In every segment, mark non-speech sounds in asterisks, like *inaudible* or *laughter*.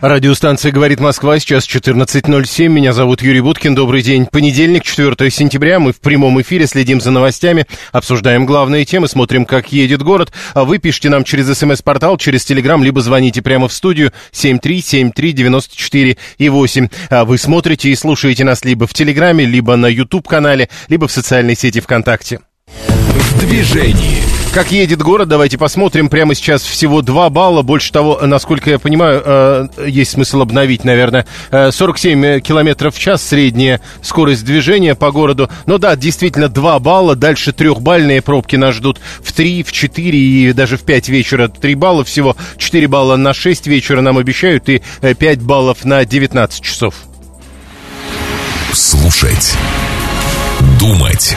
Радиостанция «Говорит Москва», сейчас 14.07. Меня зовут Юрий Буткин. Добрый день. Понедельник, 4 сентября. Мы в прямом эфире следим за новостями, обсуждаем главные темы, смотрим, как едет город. А вы пишите нам через смс-портал, через телеграм, либо звоните прямо в студию 7373948 и 8. А вы смотрите и слушаете нас либо в телеграме, либо на YouTube-канале, либо в социальной сети ВКонтакте. В движении. Как едет город, давайте посмотрим. Прямо сейчас всего 2 балла. Больше того, насколько я понимаю, э, есть смысл обновить, наверное. Э, 47 километров в час средняя скорость движения по городу. Но да, действительно 2 балла. Дальше трехбальные пробки нас ждут в 3, в 4 и даже в 5 вечера 3 балла всего. 4 балла на 6 вечера нам обещают и 5 баллов на 19 часов. Слушать. Думать.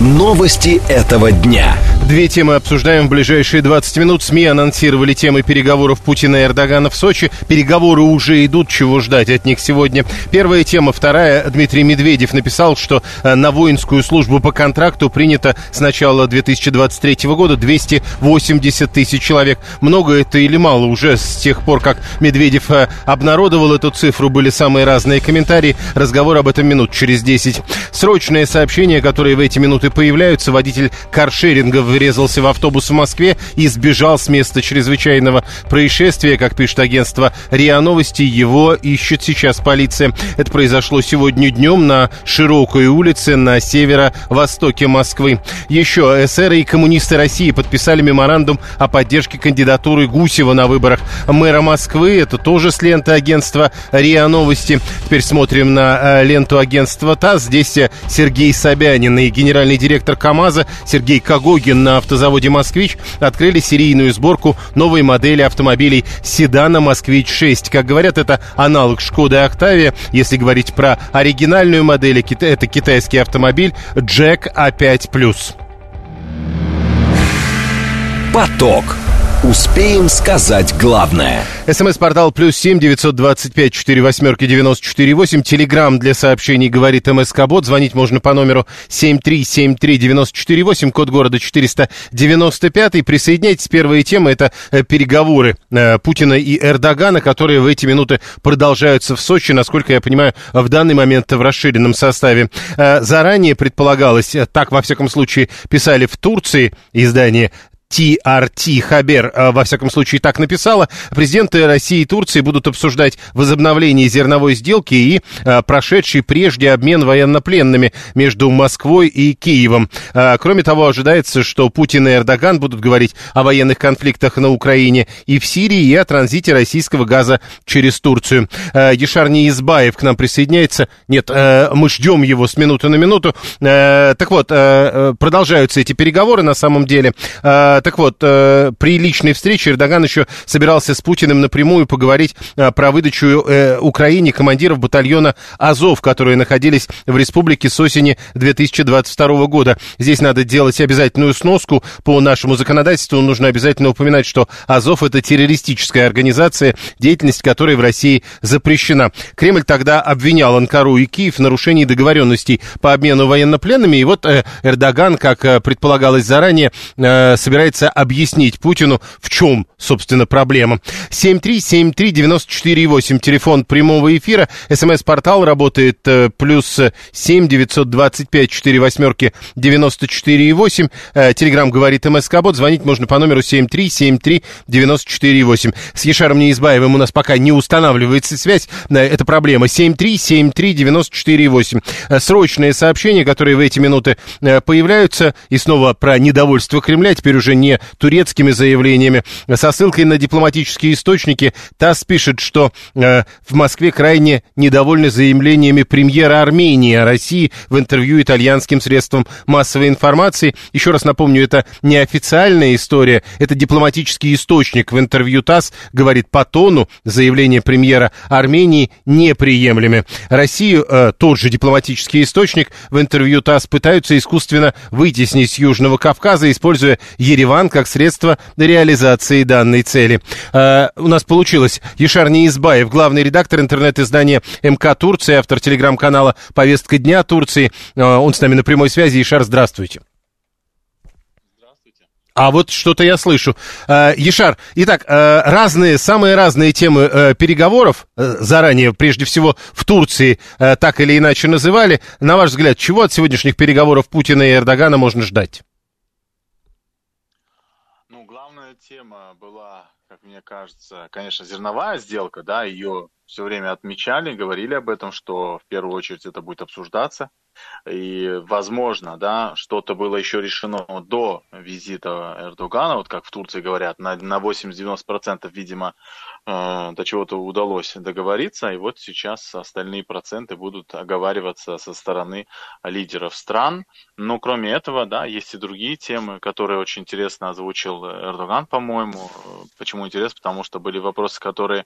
Новости этого дня. Две темы обсуждаем в ближайшие 20 минут. СМИ анонсировали темы переговоров Путина и Эрдогана в Сочи. Переговоры уже идут, чего ждать от них сегодня. Первая тема, вторая. Дмитрий Медведев написал, что э, на воинскую службу по контракту принято с начала 2023 года 280 тысяч человек. Много это или мало? Уже с тех пор, как Медведев э, обнародовал эту цифру, были самые разные комментарии. Разговор об этом минут через 10. Срочные сообщения, которые в эти минуты появляются. Водитель каршеринга врезался в автобус в Москве и сбежал с места чрезвычайного происшествия. Как пишет агентство РИА Новости, его ищет сейчас полиция. Это произошло сегодня днем на широкой улице на северо-востоке Москвы. Еще эсеры и коммунисты России подписали меморандум о поддержке кандидатуры Гусева на выборах мэра Москвы. Это тоже с ленты агентства РИА Новости. Теперь смотрим на э, ленту агентства ТАСС. Здесь э, Сергей Собянин и генеральный директор КАМАЗа Сергей Кагогин на автозаводе «Москвич» открыли серийную сборку новой модели автомобилей седана «Москвич-6». Как говорят, это аналог «Шкоды Октавия». Если говорить про оригинальную модель, это китайский автомобиль «Джек А5+.» Поток. Успеем сказать главное. СМС-портал плюс семь девятьсот двадцать пять четыре восьмерки девяносто четыре восемь. Телеграмм для сообщений говорит МСК Бот. Звонить можно по номеру семь три семь три девяносто четыре восемь. Код города четыреста девяносто пятый. Присоединяйтесь. Первая тема это э, переговоры э, Путина и Эрдогана, которые в эти минуты продолжаются в Сочи. Насколько я понимаю, в данный момент в расширенном составе. Э, заранее предполагалось, так во всяком случае писали в Турции издание TRT Хабер, э, во всяком случае, так написала. Президенты России и Турции будут обсуждать возобновление зерновой сделки и э, прошедший прежде обмен военнопленными между Москвой и Киевом. Э, кроме того, ожидается, что Путин и Эрдоган будут говорить о военных конфликтах на Украине и в Сирии, и о транзите российского газа через Турцию. Ешар Неизбаев к нам присоединяется. Нет, мы ждем его с минуты на минуту. Так вот, продолжаются эти переговоры на самом деле. Так вот, э, при личной встрече Эрдоган еще собирался с Путиным напрямую поговорить э, про выдачу э, Украине командиров батальона «Азов», которые находились в республике с осени 2022 года. Здесь надо делать обязательную сноску. По нашему законодательству нужно обязательно упоминать, что «Азов» — это террористическая организация, деятельность которой в России запрещена. Кремль тогда обвинял Анкару и Киев в нарушении договоренностей по обмену военнопленными. И вот Эрдоган, как предполагалось заранее, собирается пытается объяснить Путину, в чем, собственно, проблема. 7373948, телефон прямого эфира, смс-портал работает э, плюс 7 925 4 восьмерки 94 8. Э, телеграмм говорит МСК Бот, звонить можно по номеру 7373 94 8. С Ешаром Неизбаевым у нас пока не устанавливается связь, э, это проблема. 7373 94 8. Срочные сообщения, которые в эти минуты появляются, и снова про недовольство Кремля, теперь уже не турецкими заявлениями. Со ссылкой на дипломатические источники ТАСС пишет, что э, в Москве крайне недовольны заявлениями премьера Армении о России в интервью итальянским средствам массовой информации. Еще раз напомню, это неофициальная история, это дипломатический источник в интервью ТАСС говорит по тону заявление премьера Армении неприемлемы. Россию э, тот же дипломатический источник в интервью ТАСС пытаются искусственно вытеснить с Южного Кавказа, используя Ереван как средство реализации данной цели. Э, у нас получилось. Ешар Неизбаев, главный редактор интернет-издания МК Турции, автор телеграм-канала «Повестка дня Турции». Э, он с нами на прямой связи. Ешар, здравствуйте. А вот что-то я слышу. Э, Ешар, итак, э, разные, самые разные темы э, переговоров, заранее, прежде всего, в Турции так или иначе называли. На ваш взгляд, чего от сегодняшних переговоров Путина и Эрдогана можно ждать? Ну, главная тема была, как мне кажется, конечно, зерновая сделка, да, ее все время отмечали, говорили об этом, что в первую очередь это будет обсуждаться. И, возможно, да, что-то было еще решено до визита Эрдогана, вот как в Турции говорят, на, на 80-90%, видимо, до чего-то удалось договориться, и вот сейчас остальные проценты будут оговариваться со стороны лидеров стран. Но кроме этого, да, есть и другие темы, которые очень интересно озвучил Эрдоган, по-моему. Почему интересно? Потому что были вопросы, которые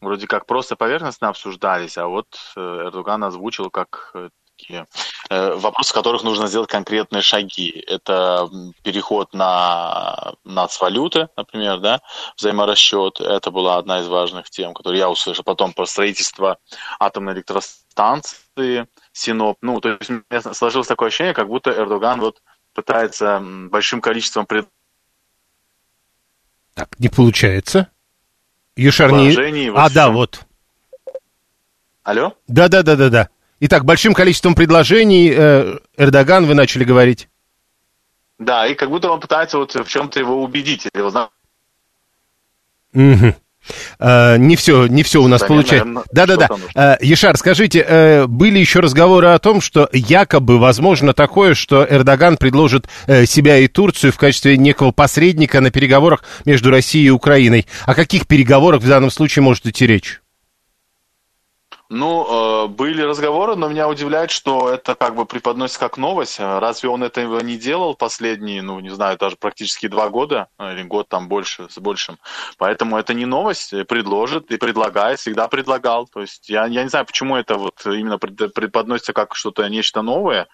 вроде как просто поверхностно обсуждались, а вот э, Эрдоган озвучил как такие э, вопросы, в которых нужно сделать конкретные шаги. Это переход на нацвалюты, например, да, взаиморасчет. Это была одна из важных тем, которую я услышал. Потом про строительство атомной электростанции Синоп. Ну, то есть у меня сложилось такое ощущение, как будто Эрдоган вот пытается большим количеством пред... Так, не получается. Юшарни... А, да, вот. Алло? Да-да-да-да-да. Итак, большим количеством предложений э, Эрдоган, вы начали говорить. Да, и как будто он пытается вот в чем-то его убедить. Его Угу. Uh, не все, не все у нас да, получается. Да-да-да. Uh, Ешар, скажите, uh, были еще разговоры о том, что якобы возможно такое, что Эрдоган предложит э, себя и Турцию в качестве некого посредника на переговорах между Россией и Украиной. О каких переговорах в данном случае может идти речь? Ну, э, были разговоры, но меня удивляет, что это как бы преподносится как новость. Разве он этого не делал последние, ну, не знаю, даже практически два года, э, или год там больше, с большим. Поэтому это не новость, предложит и предлагает, всегда предлагал. То есть я, я не знаю, почему это вот именно преподносится как что-то, нечто новое.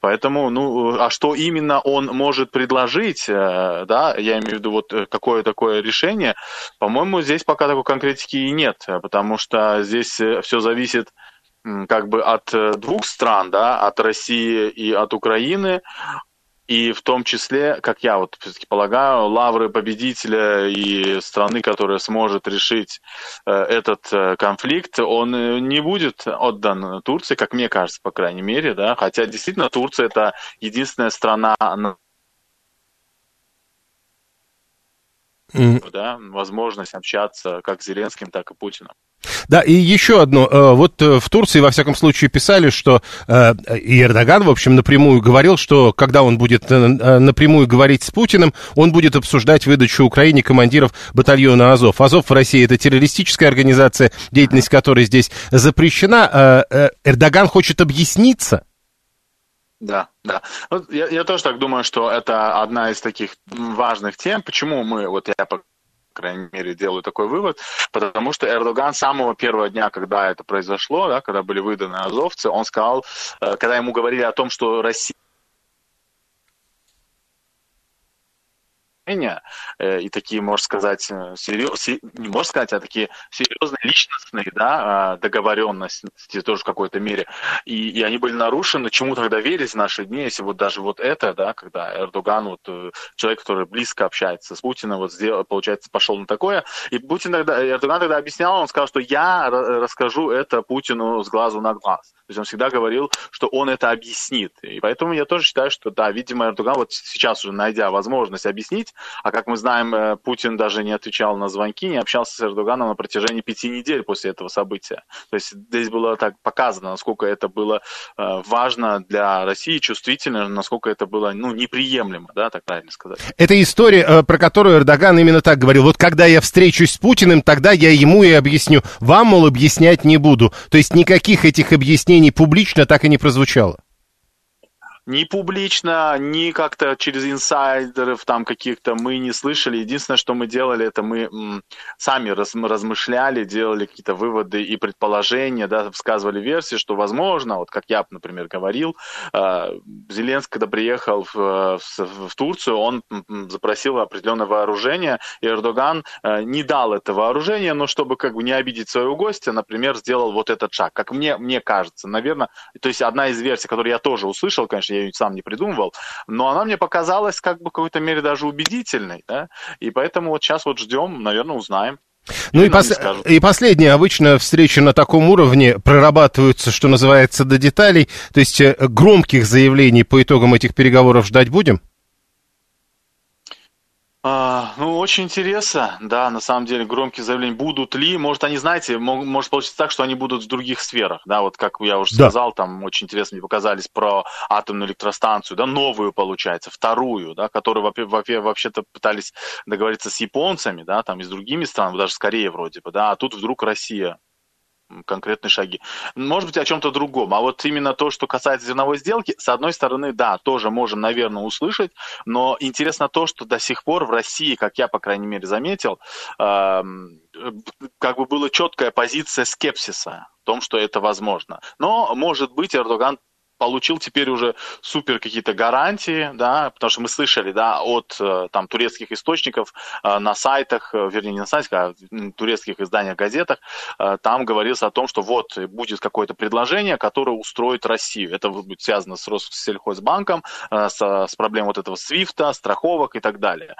Поэтому, ну, а что именно он может предложить, э, да, я имею в виду вот какое такое решение, по-моему, здесь пока такой конкретики и нет, потому что здесь все зависит зависит как бы от э, двух стран, да, от России и от Украины, и в том числе, как я вот все-таки полагаю, лавры победителя и страны, которая сможет решить э, этот э, конфликт, он не будет отдан Турции, как мне кажется, по крайней мере, да, хотя действительно Турция это единственная страна mm. да, возможность общаться как с Зеленским, так и Путиным. Да, и еще одно. Э, вот э, в Турции, во всяком случае, писали, что э, и Эрдоган, в общем, напрямую говорил, что когда он будет напрямую говорить с Путиным, он будет обсуждать выдачу Украине командиров батальона Азов. Азов в России это террористическая организация, деятельность которой здесь запрещена. Эрдоган хочет объясниться. Да, да. Вот я, я тоже так думаю, что это одна из таких важных тем. Почему мы, вот я крайней мере, делаю такой вывод, потому что Эрдоган с самого первого дня, когда это произошло, да, когда были выданы азовцы, он сказал, э, когда ему говорили о том, что Россия Э, и такие, можно сказать, э, серьез, не можно сказать, а такие серьезные личностные да, а, договоренности тоже в какой-то мере. И, и они были нарушены. Чему тогда верить в наши дни, если вот даже вот это, да, когда Эрдоган, вот э, человек, который близко общается с Путиным, вот сделал, получается, пошел на такое. И Путин тогда, Эрдоган тогда объяснял, он сказал, что я расскажу это Путину с глазу на глаз. То есть он всегда говорил, что он это объяснит. И поэтому я тоже считаю, что да, видимо, Эрдоган вот сейчас уже найдя возможность объяснить, А как мы знаем, э, Путин даже не отвечал на звонки, не общался с Эрдоганом на протяжении пяти недель после этого события. То есть здесь было так показано, насколько это было э, важно для России, чувствительно, насколько это было ну, неприемлемо, да, так правильно сказать. Это история, э, про которую Эрдоган именно так говорил. Вот когда я встречусь с Путиным, тогда я ему и объясню. Вам, мол, объяснять не буду. То есть никаких этих объяснений публично так и не прозвучало ни публично, ни как-то через инсайдеров там каких-то мы не слышали. Единственное, что мы делали, это мы сами раз, размышляли, делали какие-то выводы и предположения, да, высказывали версии, что возможно, вот как я, например, говорил, э, Зеленский, когда приехал в, в, в Турцию, он запросил определенное вооружение, и Эрдоган э, не дал это вооружение, но чтобы как бы не обидеть своего гостя, например, сделал вот этот шаг. Как мне, мне кажется, наверное, то есть одна из версий, которую я тоже услышал, конечно, я ее сам не придумывал, но она мне показалась как бы в какой-то мере даже убедительной, да, и поэтому вот сейчас вот ждем, наверное, узнаем. Ну и, пос... и последнее, обычно встречи на таком уровне прорабатываются, что называется, до деталей, то есть э, громких заявлений по итогам этих переговоров ждать будем? А, ну, очень интересно, да, на самом деле, громкие заявления будут ли, может, они, знаете, может получиться так, что они будут в других сферах, да, вот как я уже да. сказал, там очень интересно мне показались про атомную электростанцию, да, новую, получается, вторую, да, которую вообще-то пытались договориться с японцами, да, там и с другими странами, даже скорее вроде бы, да, а тут вдруг Россия конкретные шаги. Может быть, о чем-то другом. А вот именно то, что касается зерновой сделки, с одной стороны, да, тоже можем, наверное, услышать, но интересно то, что до сих пор в России, как я, по крайней мере, заметил, э, как бы была четкая позиция скепсиса в том, что это возможно. Но, может быть, Эрдоган получил теперь уже супер какие-то гарантии, да, потому что мы слышали, да, от э, там турецких источников э, на сайтах, э, вернее, не на сайтах, а турецких изданиях, газетах, там говорилось о том, что вот будет какое-то предложение, которое устроит Россию. Это будет связано с Россельхозбанком, с, с проблемой вот этого свифта, страховок и так далее.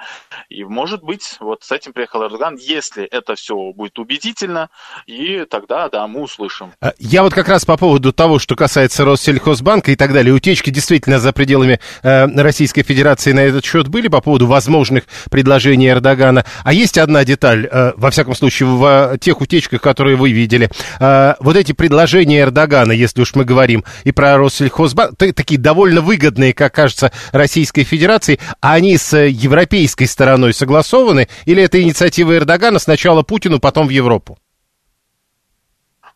И, может быть, вот с этим приехал Эрдоган, если это все будет убедительно, и тогда, да, мы услышим. Я вот как раз по поводу того, что касается Россельхозбанка, Росбанка и так далее. Утечки действительно за пределами э, Российской Федерации на этот счет были по поводу возможных предложений Эрдогана. А есть одна деталь, э, во всяком случае, в тех утечках, которые вы видели. Э, вот эти предложения Эрдогана, если уж мы говорим и про Россельхозбанк, такие довольно выгодные, как кажется, Российской Федерации, а они с европейской стороной согласованы? Или это инициатива Эрдогана сначала Путину, потом в Европу?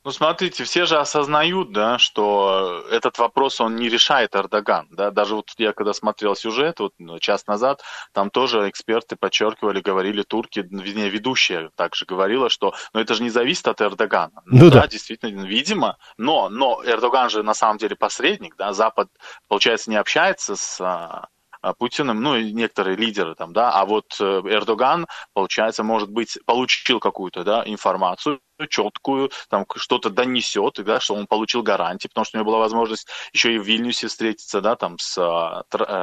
Ну, смотрите, все же осознают, да, что этот вопрос, он не решает Эрдоган, да, даже вот я когда смотрел сюжет, вот ну, час назад, там тоже эксперты подчеркивали, говорили турки, вернее, ведущая также говорила, что, ну, это же не зависит от Эрдогана. Ну, ну да, да, действительно, видимо, но, но Эрдоган же на самом деле посредник, да, Запад, получается, не общается с а, а, Путиным, ну и некоторые лидеры там, да, а вот э, Эрдоган, получается, может быть, получил какую-то, да, информацию, четкую, там что-то донесет, да, что он получил гарантии, потому что у него была возможность еще и в Вильнюсе встретиться, да, там с э,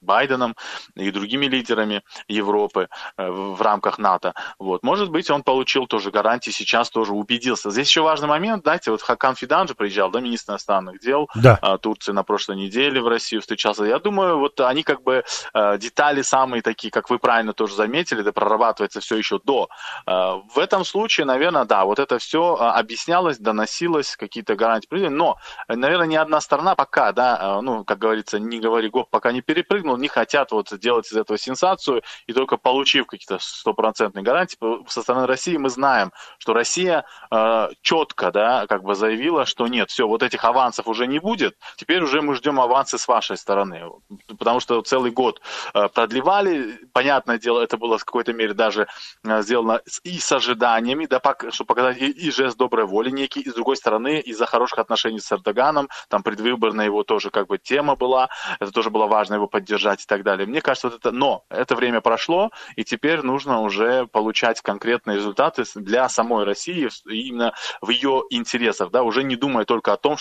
Байденом и другими лидерами Европы э, в рамках НАТО. Вот. Может быть, он получил тоже гарантии, сейчас тоже убедился. Здесь еще важный момент, знаете, вот Хакан Фидан же приезжал, да, министр иностранных дел да. э, Турции на прошлой неделе в Россию встречался. Я думаю, вот они как бы э, детали самые такие, как вы правильно тоже заметили, да, прорабатывается все еще до. Э, в этом случае, наверное, да, вот вот это все а, объяснялось, доносилось, какие-то гарантии. Но, наверное, ни одна сторона пока, да, а, ну, как говорится, не говори гоп, пока не перепрыгнул, не хотят вот делать из этого сенсацию, и только получив какие-то стопроцентные гарантии, со стороны России мы знаем, что Россия э, четко, да, как бы заявила, что нет, все, вот этих авансов уже не будет, теперь уже мы ждем авансы с вашей стороны, потому что целый год э, продлевали, понятное дело, это было в какой-то мере даже э, сделано и с ожиданиями, да, чтобы показать и, и жест доброй воли некий, и с другой стороны, из-за хороших отношений с Эрдоганом, там предвыборная его тоже как бы тема была, это тоже было важно его поддержать и так далее. Мне кажется, вот это, но это время прошло, и теперь нужно уже получать конкретные результаты для самой России, именно в ее интересах, да, уже не думая только о том,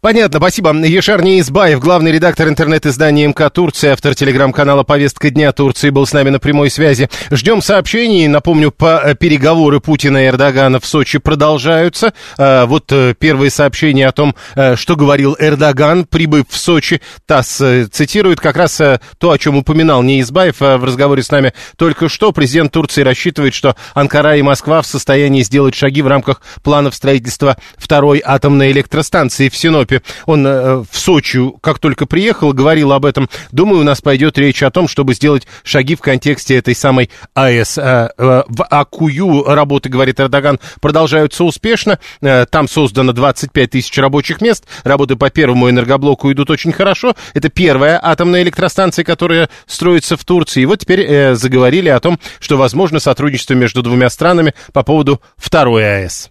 Понятно, спасибо. Ешар Неизбаев, главный редактор интернет-издания МК Турции, автор телеграм-канала «Повестка дня Турции» был с нами на прямой связи. Ждем сообщений. Напомню, по э, переговоры Путина и Эрдогана в Сочи продолжаются. А, вот э, первые сообщения о том, э, что говорил Эрдоган, прибыв в Сочи. ТАСС цитирует как раз то, о чем упоминал Неизбаев в разговоре с нами только что. Президент Турции рассчитывает, что Анкара и Москва в состоянии сделать шаги в рамках планов строительства второй атомной электростанции в Синопе. Европе. Он э, в Сочи, как только приехал, говорил об этом. Думаю, у нас пойдет речь о том, чтобы сделать шаги в контексте этой самой АЭС. Э, э, в Акую работы, говорит Эрдоган, продолжаются успешно. Э, там создано 25 тысяч рабочих мест. Работы по первому энергоблоку идут очень хорошо. Это первая атомная электростанция, которая строится в Турции. И вот теперь заговорили о том, что возможно сотрудничество между двумя странами по поводу второй АЭС.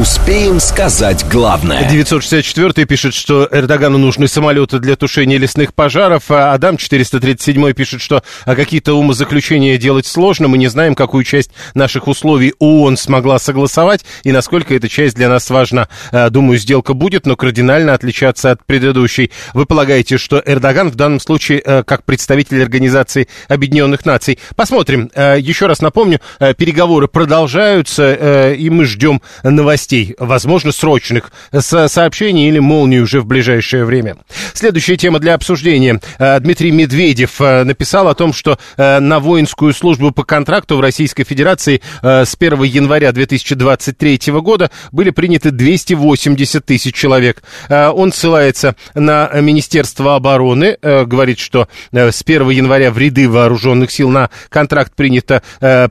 Успеем сказать главное. 964 пишет, что Эрдогану нужны самолеты для тушения лесных пожаров. А Адам 437 пишет, что а какие-то умозаключения делать сложно. Мы не знаем, какую часть наших условий ООН смогла согласовать и насколько эта часть для нас важна. А, думаю, сделка будет, но кардинально отличаться от предыдущей. Вы полагаете, что Эрдоган в данном случае а, как представитель Организации Объединенных Наций? Посмотрим. А, еще раз напомню, переговоры продолжаются, и мы ждем новостей новостей, возможно, срочных, сообщений или молнии уже в ближайшее время. Следующая тема для обсуждения. Э, Дмитрий Медведев э, написал о том, что э, на воинскую службу по контракту в Российской Федерации с 1 января 2023 года были приняты 280 тысяч человек. Он ссылается на Министерство обороны, говорит, что с 1 января в ряды вооруженных сил на контракт принято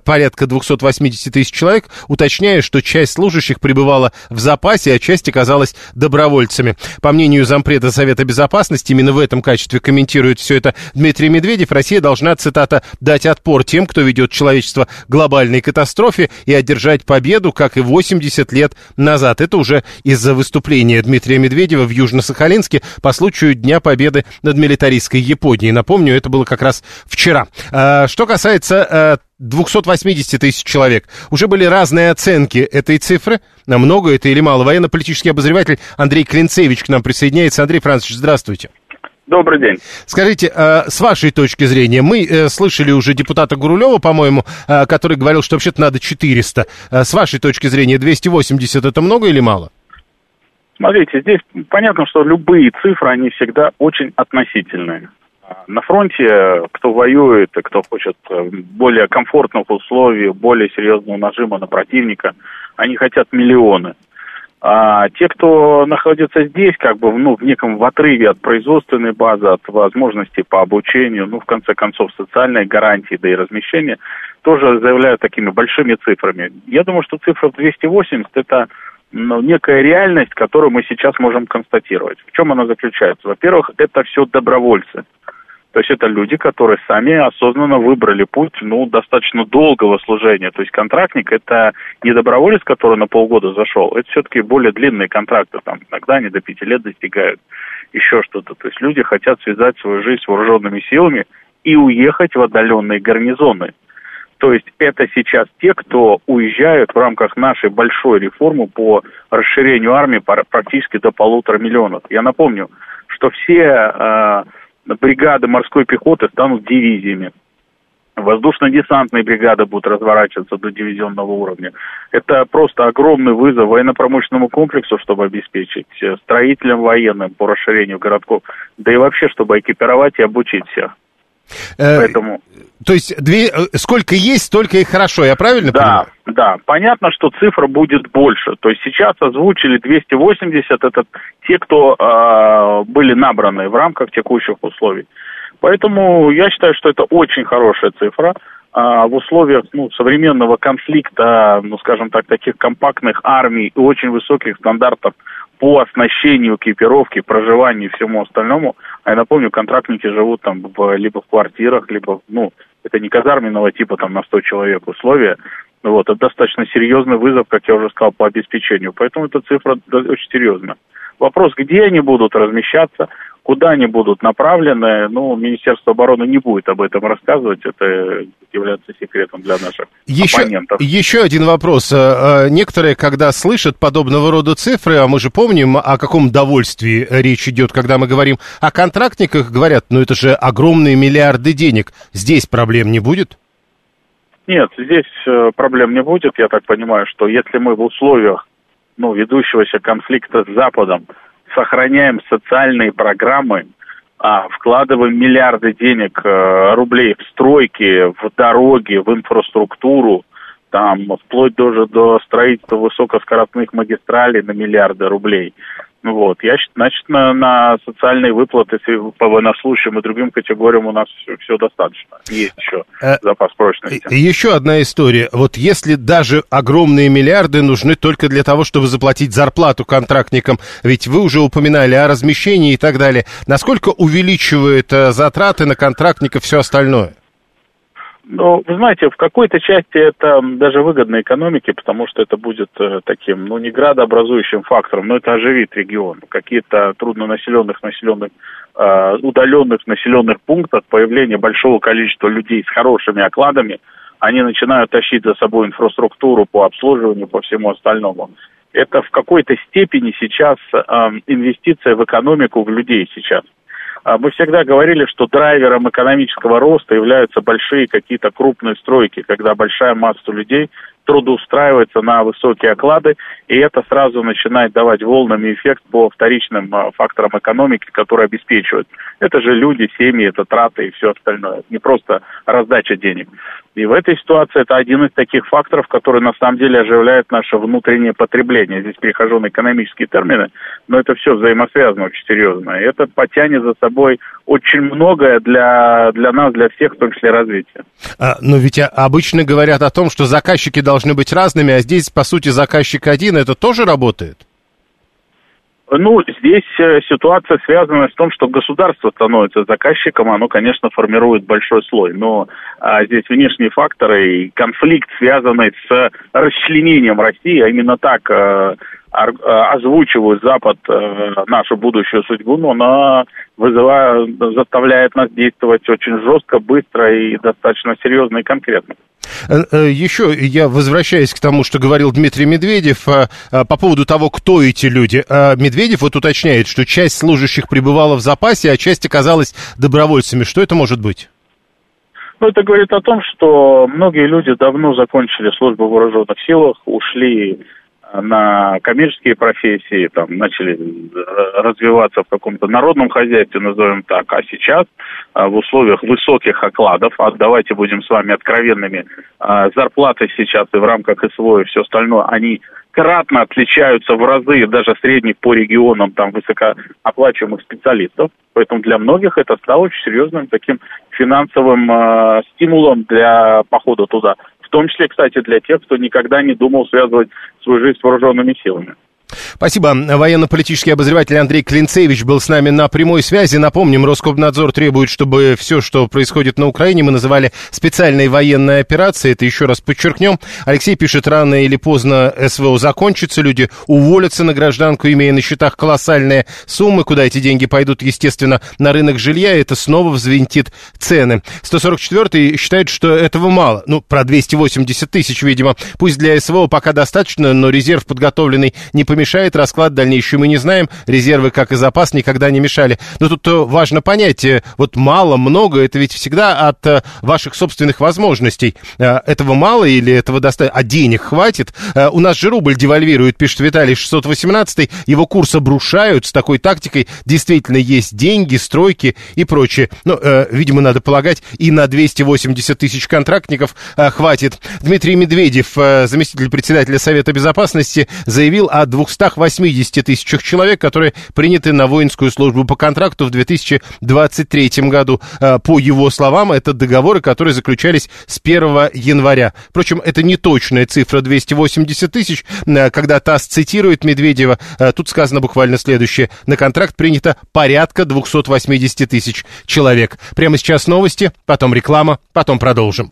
порядка 280 тысяч человек, уточняя, что часть служащих прибывает пребывала в запасе, а часть оказалась добровольцами. По мнению зампреда Совета Безопасности, именно в этом качестве комментирует все это Дмитрий Медведев, Россия должна, цитата, «дать отпор тем, кто ведет человечество к глобальной катастрофе и одержать победу, как и 80 лет назад». Это уже из-за выступления Дмитрия Медведева в Южно-Сахалинске по случаю Дня Победы над милитаристской Японией. Напомню, это было как раз вчера. А, что касается а, 280 тысяч человек. Уже были разные оценки этой цифры. Много это или мало. Военно-политический обозреватель Андрей Клинцевич к нам присоединяется. Андрей Францович, здравствуйте. Добрый день. Скажите, э, с вашей точки зрения, мы э, слышали уже депутата Гурулева, по-моему, э, который говорил, что вообще-то надо 400. С вашей точки зрения, 280 это много или мало? Смотрите, здесь понятно, что любые цифры, они всегда очень относительные. На фронте, кто воюет, кто хочет э, более комфортных условий, более серьезного нажима на противника, они хотят миллионы. А те, кто находится здесь, как бы, ну, в неком в отрыве от производственной базы, от возможностей по обучению, ну, в конце концов, социальной гарантии, да и размещения, тоже заявляют такими большими цифрами. Я думаю, что цифра 280 – это ну, некая реальность, которую мы сейчас можем констатировать. В чем она заключается? Во-первых, это все добровольцы. То есть это люди, которые сами осознанно выбрали путь, ну, достаточно долгого служения. То есть контрактник – это не доброволец, который на полгода зашел, это все-таки более длинные контракты, там иногда они до пяти лет достигают, еще что-то. То есть люди хотят связать свою жизнь с вооруженными силами и уехать в отдаленные гарнизоны. То есть это сейчас те, кто уезжают в рамках нашей большой реформы по расширению армии практически до полутора миллионов. Я напомню, что все э, бригады морской пехоты станут дивизиями. Воздушно-десантные бригады будут разворачиваться до дивизионного уровня. Это просто огромный вызов военно-промышленному комплексу, чтобы обеспечить, э, строителям военным по расширению городков, да и вообще, чтобы экипировать и обучить всех. Э, Поэтому... То есть две, э, сколько есть, столько и хорошо, я правильно да, понимаю? Да, понятно, что цифра будет больше. То есть сейчас озвучили 280, это те, кто э, были набраны в рамках текущих условий. Поэтому я считаю, что это очень хорошая цифра. А в условиях ну, современного конфликта, ну, скажем так, таких компактных армий и очень высоких стандартов по оснащению, экипировке, проживанию и всему остальному. А я напомню, контрактники живут там в, либо в квартирах, либо, ну, это не казарменного типа там на 100 человек условия. Вот, это достаточно серьезный вызов, как я уже сказал, по обеспечению. Поэтому эта цифра очень серьезная. Вопрос, где они будут размещаться, Куда они будут направлены, ну, Министерство обороны не будет об этом рассказывать, это является секретом для наших еще, оппонентов. Еще один вопрос. Э, э, некоторые, когда слышат подобного рода цифры, а мы же помним, о каком довольствии речь идет, когда мы говорим о контрактниках, говорят, ну это же огромные миллиарды денег, здесь проблем не будет? Нет, здесь э, проблем не будет. Я так понимаю, что если мы в условиях ну, ведущегося конфликта с Западом сохраняем социальные программы, а, вкладываем миллиарды денег, э, рублей в стройки, в дороги, в инфраструктуру, там, вплоть даже до строительства высокоскоростных магистралей на миллиарды рублей – вот. Я, значит, на, на социальные выплаты по военнослужащим и другим категориям у нас все, все достаточно. Есть еще э, запас прочности. Еще одна история. Вот если даже огромные миллиарды нужны только для того, чтобы заплатить зарплату контрактникам, ведь вы уже упоминали о размещении и так далее, насколько увеличивает э, затраты на контрактников все остальное? Ну, вы знаете, в какой-то части это даже выгодно экономике, потому что это будет э, таким, ну, не градообразующим фактором, но это оживит регион. Какие-то труднонаселенных, населенных, э, удаленных населенных пунктах появление большого количества людей с хорошими окладами, они начинают тащить за собой инфраструктуру по обслуживанию, по всему остальному. Это в какой-то степени сейчас э, инвестиция в экономику, в людей сейчас. А мы всегда говорили, что драйвером экономического роста являются большие какие-то крупные стройки, когда большая масса людей трудоустраивается на высокие оклады, и это сразу начинает давать волнами эффект по вторичным а, факторам экономики, которые обеспечивают. Это же люди, семьи, это траты и все остальное. Не просто раздача денег. И в этой ситуации это один из таких факторов, который на самом деле оживляет наше внутреннее потребление. Здесь перехожу на экономические термины, но это все взаимосвязано очень серьезно. И это потянет за собой очень многое для, для нас, для всех, в том числе развития. А, но ведь обычно говорят о том, что заказчики должны быть разными, а здесь, по сути, заказчик один, это тоже работает? Ну, здесь э, ситуация связана с тем, что государство становится заказчиком, оно, конечно, формирует большой слой, но а, здесь внешние факторы и конфликт, связанный с расчленением России, а именно так а, озвучивают Запад а, нашу будущую судьбу, но она вызывает, заставляет нас действовать очень жестко, быстро и достаточно серьезно и конкретно. Э, э, еще я возвращаюсь к тому, что говорил Дмитрий Медведев э, по поводу того, кто эти люди. Медведев вот уточняет, что часть служащих пребывала в запасе, а часть оказалась добровольцами. Что это может быть? Ну, это говорит о том, что многие люди давно закончили службу в вооруженных силах, ушли на коммерческие профессии, там, начали развиваться в каком-то народном хозяйстве, назовем так, а сейчас а, в условиях высоких окладов, а давайте будем с вами откровенными, а, зарплаты сейчас и в рамках СВО и все остальное, они кратно отличаются в разы даже средних по регионам там высокооплачиваемых специалистов. Поэтому для многих это стало очень серьезным таким финансовым э, стимулом для похода туда в том числе, кстати, для тех, кто никогда не думал связывать свою жизнь с вооруженными силами. Спасибо. Военно-политический обозреватель Андрей Клинцевич был с нами на прямой связи. Напомним, Роскомнадзор требует, чтобы все, что происходит на Украине, мы называли специальной военной операцией. Это еще раз подчеркнем. Алексей пишет, рано или поздно СВО закончится, люди уволятся на гражданку, имея на счетах колоссальные суммы. Куда эти деньги пойдут, естественно, на рынок жилья, это снова взвинтит цены. 144-й считает, что этого мало. Ну, про 280 тысяч, видимо. Пусть для СВО пока достаточно, но резерв подготовленный не помешает, расклад дальнейший мы не знаем, резервы, как и запас, никогда не мешали. Но тут э, важно понять, э, вот мало, много, это ведь всегда от э, ваших собственных возможностей. Этого мало или этого достаточно, а денег хватит? У нас же рубль девальвирует, пишет Виталий 618, его курс обрушают, с такой тактикой действительно есть деньги, стройки и прочее. Но, видимо, надо полагать, и на 280 тысяч контрактников хватит. Дмитрий Медведев, заместитель председателя Совета Безопасности, заявил о 280 тысячах человек, которые приняты на воинскую службу по контракту в 2023 году. Э, по его словам, это договоры, которые заключались с 1 января. Впрочем, это не точная цифра 280 тысяч. Э, когда ТАСС цитирует Медведева, э, тут сказано буквально следующее. На контракт принято порядка 280 тысяч человек. Прямо сейчас новости, потом реклама, потом продолжим.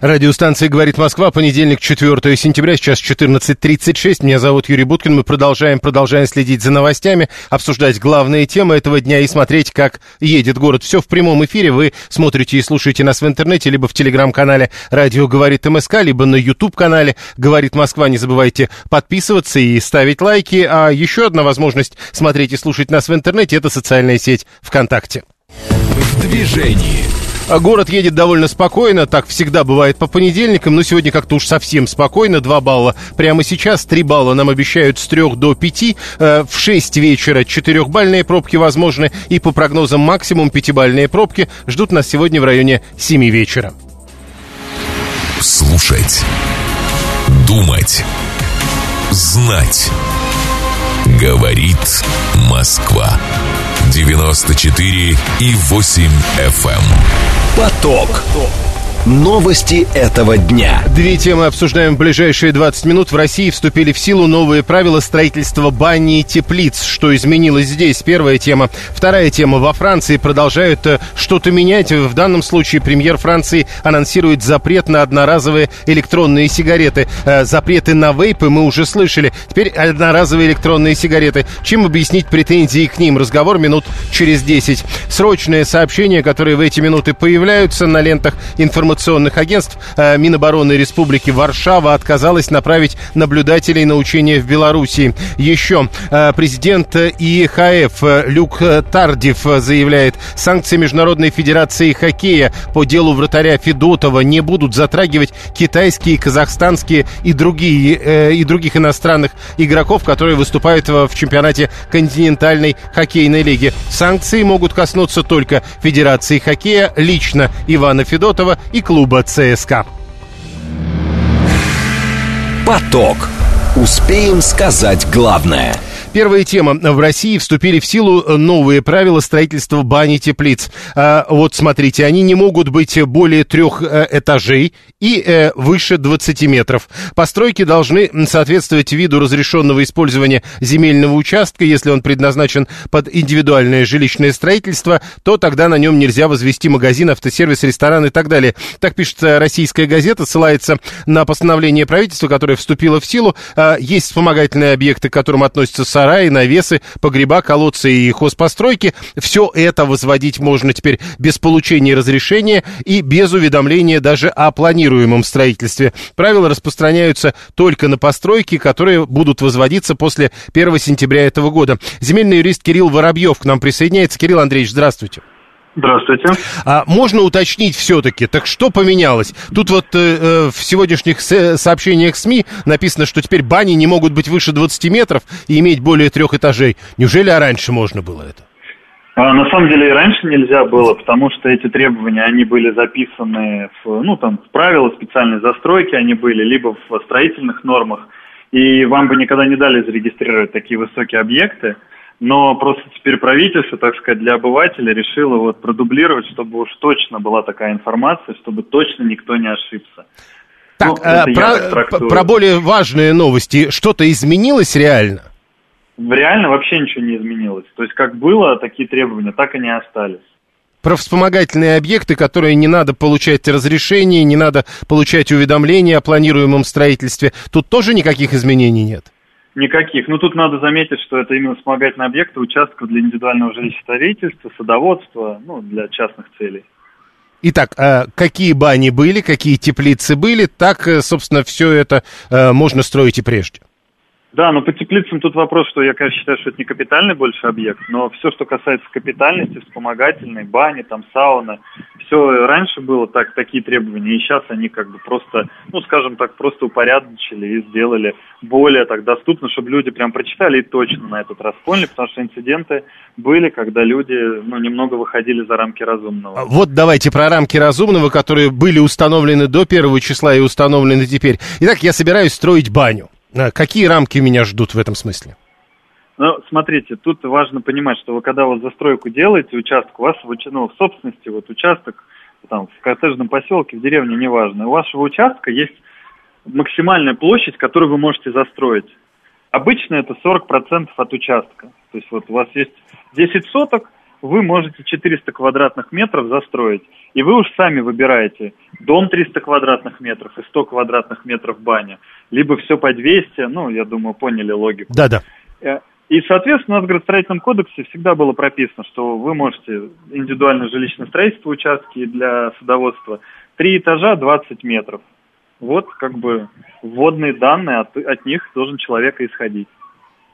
Радиостанция «Говорит Москва», понедельник, 4 сентября, сейчас 14.36. Меня зовут Юрий Буткин. Мы продолжаем, продолжаем следить за новостями, обсуждать главные темы этого дня и смотреть, как едет город. Все в прямом эфире. Вы смотрите и слушаете нас в интернете, либо в телеграм-канале «Радио говорит МСК», либо на YouTube-канале «Говорит Москва». Не забывайте подписываться и ставить лайки. А еще одна возможность смотреть и слушать нас в интернете – это социальная сеть ВКонтакте. В движении. А Город едет довольно спокойно, так всегда бывает по понедельникам, но сегодня как-то уж совсем спокойно, 2 балла прямо сейчас, 3 балла нам обещают с 3 до 5, э, в 6 вечера 4-бальные пробки возможны, и по прогнозам максимум 5-бальные пробки ждут нас сегодня в районе 7 вечера. Слушать. Думать. Знать. Говорит Москва. 94 и 8 FM. эм. Поток. Новости этого дня. Две темы обсуждаем в ближайшие 20 минут. В России вступили в силу новые правила строительства бани и теплиц. Что изменилось здесь? Первая тема. Вторая тема. Во Франции продолжают э, что-то менять. В данном случае премьер Франции анонсирует запрет на одноразовые электронные сигареты. Э, Запреты на вейпы мы уже слышали. Теперь одноразовые электронные сигареты. Чем объяснить претензии к ним? Разговор минут через 10. Срочные сообщения, которые в эти минуты появляются на лентах информационных агентств. Э, Минобороны Республики Варшава отказалась направить наблюдателей на учения в Белоруссии. Еще э, президент ИХФ э, Люк Тардив заявляет, санкции Международной Федерации Хоккея по делу вратаря Федотова не будут затрагивать китайские, казахстанские и другие и других иностранных игроков, которые выступают в чемпионате континентальной хоккейной лиги. Санкции могут коснуться только Федерации хоккея, лично Ивана Федотова клуба ЦСКА. Поток. Успеем сказать главное. Первая тема. В России вступили в силу новые правила строительства бани и теплиц. А, вот смотрите, они не могут быть более трех э, этажей и э, выше 20 метров. Постройки должны соответствовать виду разрешенного использования земельного участка. Если он предназначен под индивидуальное жилищное строительство, то тогда на нем нельзя возвести магазин, автосервис, ресторан и так далее. Так пишет э, российская газета, ссылается на постановление правительства, которое вступило в силу. А, Есть вспомогательные объекты, к которым относятся сараи, навесы, погреба, колодцы и хозпостройки. Все это возводить можно теперь без получения разрешения и без уведомления даже о планируемом строительстве. Правила распространяются только на постройки, которые будут возводиться после 1 сентября этого года. Земельный юрист Кирилл Воробьев к нам присоединяется. Кирилл Андреевич, здравствуйте. Здравствуйте. А можно уточнить все-таки, так что поменялось? Тут вот э, э, в сегодняшних сообщениях СМИ написано, что теперь бани не могут быть выше 20 метров и иметь более трех этажей. Неужели а раньше можно было это? А, на самом деле и раньше нельзя было, потому что эти требования, они были записаны в, ну, там, в правила специальной застройки, они были либо в строительных нормах, и вам бы никогда не дали зарегистрировать такие высокие объекты, но просто теперь правительство, так сказать, для обывателя решило вот продублировать, чтобы уж точно была такая информация, чтобы точно никто не ошибся. Так, Ну, я про, про более важные новости. Что-то изменилось реально? Реально вообще ничего не изменилось. То есть как было такие требования, так и остались. Про вспомогательные объекты, которые не надо получать разрешение, не надо получать уведомления о планируемом строительстве. Тут тоже никаких изменений нет? Никаких. Ну, тут надо заметить, что это именно вспомогательные объекты участков для индивидуального жилищного строительства, садоводства, ну, для частных целей. Итак, э, какие бани были, какие теплицы были, так, э, собственно, все это э, можно строить и прежде. Да, но по теплицам тут вопрос, что я, конечно, считаю, что это не капитальный больше объект, но все, что касается капитальности, вспомогательной, бани, там, сауна, все раньше было так, такие требования, и сейчас они как бы просто, ну, скажем так, просто упорядочили и сделали более так доступно, чтобы люди прям прочитали и точно на этот раз поняли, потому что инциденты были, когда люди, ну, немного выходили за рамки разумного. А Вот давайте про рамки разумного, которые были установлены до первого числа и установлены теперь. Итак, я собираюсь строить баню. Э, Какие рамки меня ждут в этом смысле? Ну, смотрите, тут важно понимать, что вы когда вот застройку делаете, участок, у вас ну, в собственности вот участок, там, в коттеджном поселке, в деревне, неважно, у вашего участка есть максимальная площадь, которую вы можете застроить. Обычно это 40% от участка. То есть вот у вас есть 10 соток, вы можете 400 квадратных метров застроить. И вы уж сами выбираете, дом 300 квадратных метров и 100 квадратных метров баня. Либо все по 200, ну, я думаю, поняли логику. Да-да. Э, и, соответственно, у нас в градостроительном кодексе всегда было прописано, что вы можете индивидуальное жилищное строительство, участки для садоводства, три этажа, 20 метров. Вот как бы вводные данные, от, от них должен человек исходить.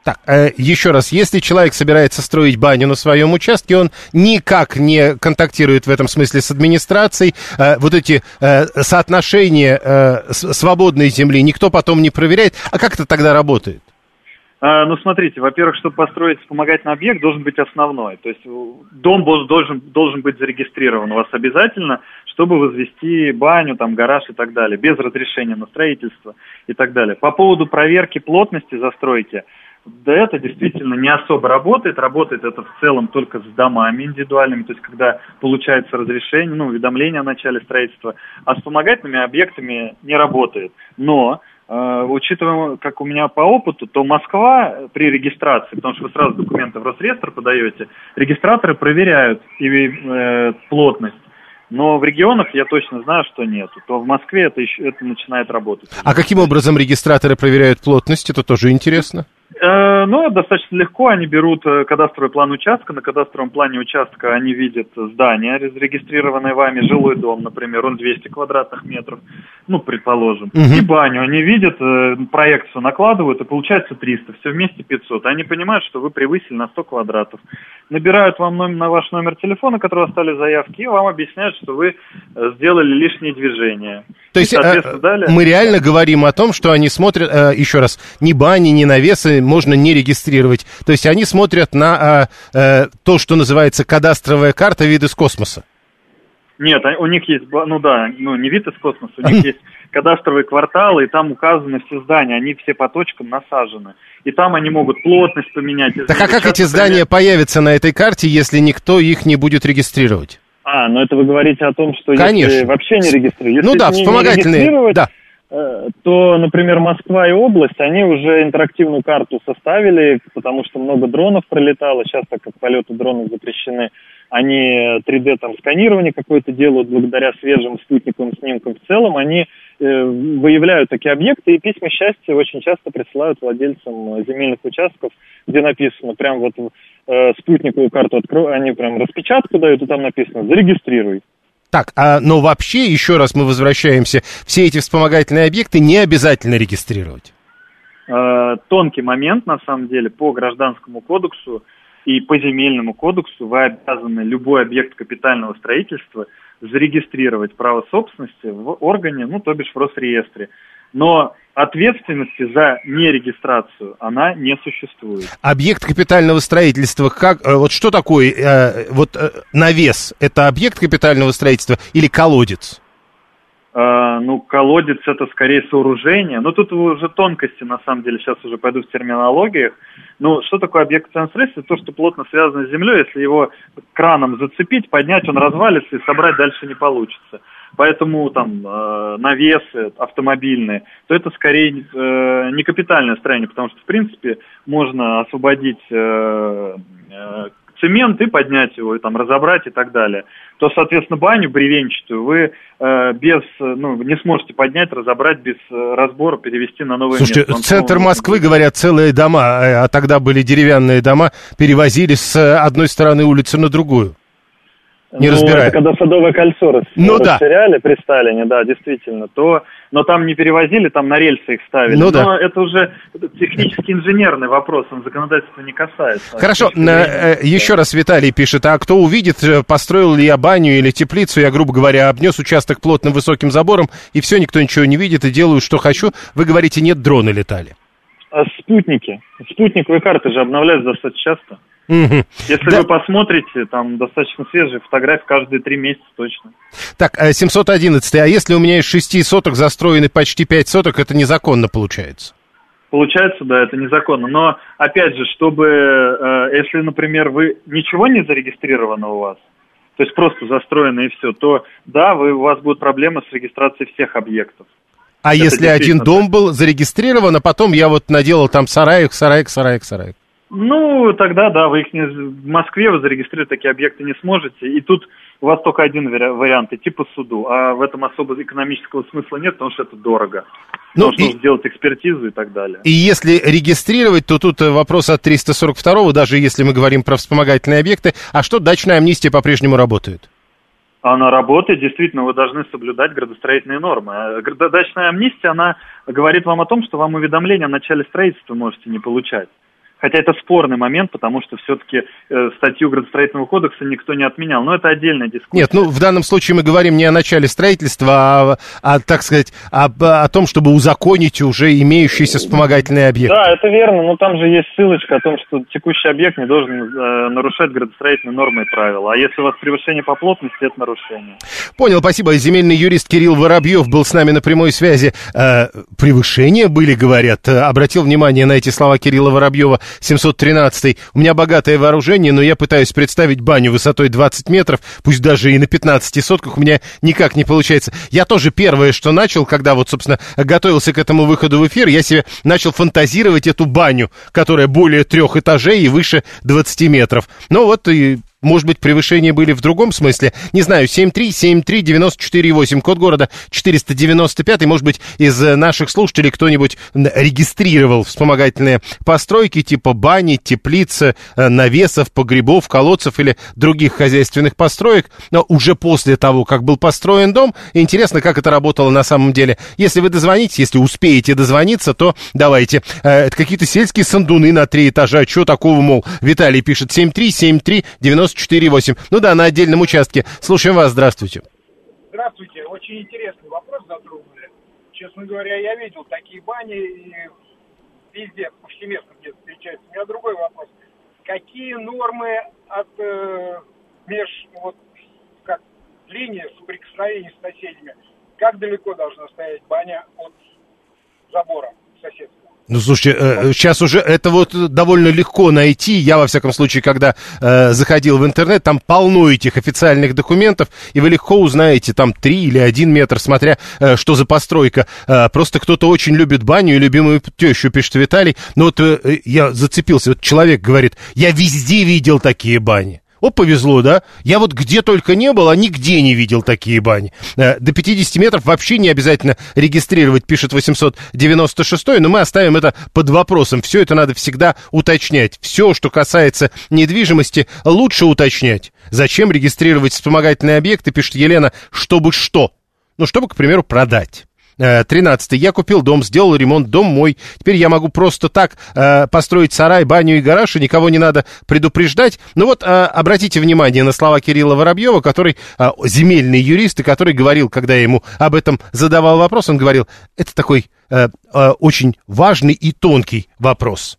Так, э, еще раз, если человек собирается строить баню на своем участке, он никак не контактирует в этом смысле с администрацией, э, вот эти э, соотношения э, свободной земли никто потом не проверяет. А как это тогда работает? А, ну, смотрите, во-первых, чтобы построить вспомогательный объект, должен быть основной. То есть дом должен, должен быть зарегистрирован у вас обязательно, чтобы возвести баню, там, гараж и так далее, без разрешения на строительство и так далее. По поводу проверки плотности застройки – да это действительно не особо работает. Работает это в целом только с домами индивидуальными, то есть когда получается разрешение, ну, уведомление о начале строительства, а с вспомогательными объектами не работает. Но э, учитывая, как у меня по опыту, то Москва при регистрации, потому что вы сразу документы в Росреестр подаете, регистраторы проверяют и э, плотность. Но в регионах я точно знаю, что нет. То в Москве это еще это начинает работать. А каким образом регистраторы проверяют плотность? Это тоже интересно. Э, ну, достаточно легко. Они берут э, кадастровый план участка. На кадастровом плане участка они видят здание, зарегистрированное вами, жилой дом, например, он 200 квадратных метров, ну, предположим. Угу. И баню они видят, э, проекцию накладывают, и получается 300, все вместе 500. Они понимают, что вы превысили на 100 квадратов. Набирают вам номер, на ваш номер телефона, который оставили заявки, и вам объясняют, что вы сделали лишние движения. То есть э, далее... мы реально говорим о том, что они смотрят, э, еще раз, ни бани, ни навесы можно не регистрировать. То есть они смотрят на э, э, то, что называется кадастровая карта вид из космоса. Нет, у них есть, ну да, ну не вид из космоса, у них *laughs* есть кадастровые кварталы, и там указаны все здания, они все по точкам насажены. И там они могут плотность поменять. Так а как эти здания появятся на этой карте, если никто их не будет регистрировать? А, но это вы говорите о том, что Конечно. если вообще не регистрируют. Ну да, вспомогательные, не да. Э, то, например, Москва и область, они уже интерактивную карту составили, потому что много дронов пролетало. Сейчас, так как полеты дронов запрещены, они 3D там сканирование какое-то делают благодаря свежим спутниковым снимкам. В целом они э, выявляют такие объекты, и письма счастья очень часто присылают владельцам земельных участков, где написано прям вот э, спутниковую карту открой, они прям распечатку дают, и там написано «зарегистрируй». Так, а, но вообще, еще раз мы возвращаемся, все эти вспомогательные объекты не обязательно регистрировать. Э, тонкий момент, на самом деле, по гражданскому кодексу и по земельному кодексу вы обязаны любой объект капитального строительства зарегистрировать право собственности в органе, ну, то бишь в Росреестре. Но ответственности за нерегистрацию она не существует. Объект капитального строительства, как, э, вот что такое э, вот э, навес? Это объект капитального строительства или колодец? Э, ну, колодец это скорее сооружение. Но тут уже тонкости, на самом деле, сейчас уже пойду в терминологиях. Ну, что такое объект капитального строительства? То, что плотно связано с землей, если его краном зацепить, поднять, он развалится и собрать дальше не получится поэтому там э, навесы автомобильные, то это скорее э, не капитальное строение, потому что, в принципе, можно освободить э, э, цемент и поднять его, и там разобрать и так далее. То, соответственно, баню бревенчатую вы э, без, ну, не сможете поднять, разобрать без э, разбора, перевести на новое Слушайте, место. центр Москвы, говорят, целые дома, а, а тогда были деревянные дома, перевозили с одной стороны улицы на другую не ну, разбирая. Это когда Садовое кольцо рас... ну, расширяли да. при Сталине, да, действительно, то, но там не перевозили, там на рельсы их ставили. Ну, но да. это уже технически инженерный вопрос, он законодательства не касается. Хорошо, э, еще раз Виталий пишет, а кто увидит, э, построил ли я баню или теплицу, я, грубо говоря, обнес участок плотным высоким забором, и все, никто ничего не видит, и делаю, что хочу. Вы говорите, нет, дроны летали. А спутники. Спутниковые карты же обновляются достаточно часто. Угу. Если да. вы посмотрите, там достаточно свежие фотографии каждые три месяца точно. Так, 711, э, а если у меня из шести соток застроены почти пять соток, это незаконно получается? Получается, да, это незаконно. Но, опять же, чтобы, э, если, например, вы ничего не зарегистрировано у вас, то есть просто застроено и все, то да, вы, у вас будут проблемы с регистрацией всех объектов. А это если один дом был зарегистрирован, а потом я вот наделал там сараек, сараек, сараек, сараек? Ну, тогда, да, вы их не, в Москве вы зарегистрировать такие объекты не сможете. И тут у вас только один вари- вариант – идти по суду. А в этом особо экономического смысла нет, потому что это дорого. Ну, Нужно и- сделать экспертизу и так далее. И если регистрировать, то тут э, вопрос от 342 даже если мы говорим про вспомогательные объекты. А что дачная амнистия по-прежнему работает? Она работает, действительно, вы должны соблюдать градостроительные нормы. А Дачная амнистия, она говорит вам о том, что вам уведомление о начале строительства можете не получать. Хотя это спорный момент, потому что все-таки э, статью градостроительного кодекса никто не отменял. Но это отдельная дискуссия. Нет, ну в данном случае мы говорим не о начале строительства, а, а, так сказать, об- о, том, чтобы узаконить уже имеющиеся вспомогательные объекты. Да, это верно, но там же есть ссылочка о том, что текущий объект не должен э, нарушать градостроительные нормы и правила. А если у вас превышение по плотности, это нарушение. Понял, спасибо. Земельный юрист Кирилл Воробьев был с нами на прямой связи. Э, превышения были, говорят. Э, Обратил внимание на эти слова Кирилла Воробьева, 713 У меня богатое вооружение, но я пытаюсь представить баню высотой 20 метров, пусть даже и на 15 сотках, у меня никак не получается. Я тоже первое, что начал, когда вот, собственно, готовился к этому выходу в эфир, я себе начал фантазировать эту баню, которая более трех этажей и выше 20 метров. Ну вот и может быть, превышения были в другом смысле. Не знаю, 7373948, код города 495. Может быть, из э, наших слушателей кто-нибудь регистрировал вспомогательные постройки типа бани, теплицы, э, навесов, погребов, колодцев или других хозяйственных построек. Но уже после того, как был построен дом, интересно, как это работало на самом деле. Если вы дозвонитесь, если успеете дозвониться, то давайте. Э, Это какие-то сельские сандуны на три этажа. Чего такого, мол, Виталий пишет 7373948. Ну да, на отдельном участке. Слушаем вас, здравствуйте. Здравствуйте. Очень интересный вопрос затронули. Честно говоря, я видел такие бани и везде, повсеместно где-то встречаются. У меня другой вопрос. Какие нормы от э, меж вот как линия соприкосновения с соседями? Как далеко должна стоять баня от забора соседского? Ну, слушайте, сейчас уже это вот довольно легко найти. Я, во всяком случае, когда э, заходил в интернет, там полно этих официальных документов, и вы легко узнаете, там 3 или 1 метр, смотря э, что за постройка. Э, просто кто-то очень любит баню и любимую тещу, пишет Виталий. Но вот э, я зацепился, вот человек говорит, я везде видел такие бани. О, повезло, да? Я вот где только не был, а нигде не видел такие бани. Э, До 50 метров вообще не обязательно регистрировать, пишет 896, но мы оставим это под вопросом. Все это надо всегда уточнять. Все, что касается недвижимости, лучше уточнять. Зачем регистрировать вспомогательные объекты, пишет Елена, чтобы что? Ну, чтобы, к примеру, продать. Э, 13. Я купил дом, сделал ремонт, дом мой. Теперь я могу просто так э, построить сарай, баню и гараж, и никого не надо предупреждать. Ну вот, э, обратите внимание на слова Кирилла Воробьева, который э, земельный юрист, и который говорил, когда я ему об этом задавал вопрос, он говорил, это такой э, э, очень важный и тонкий вопрос.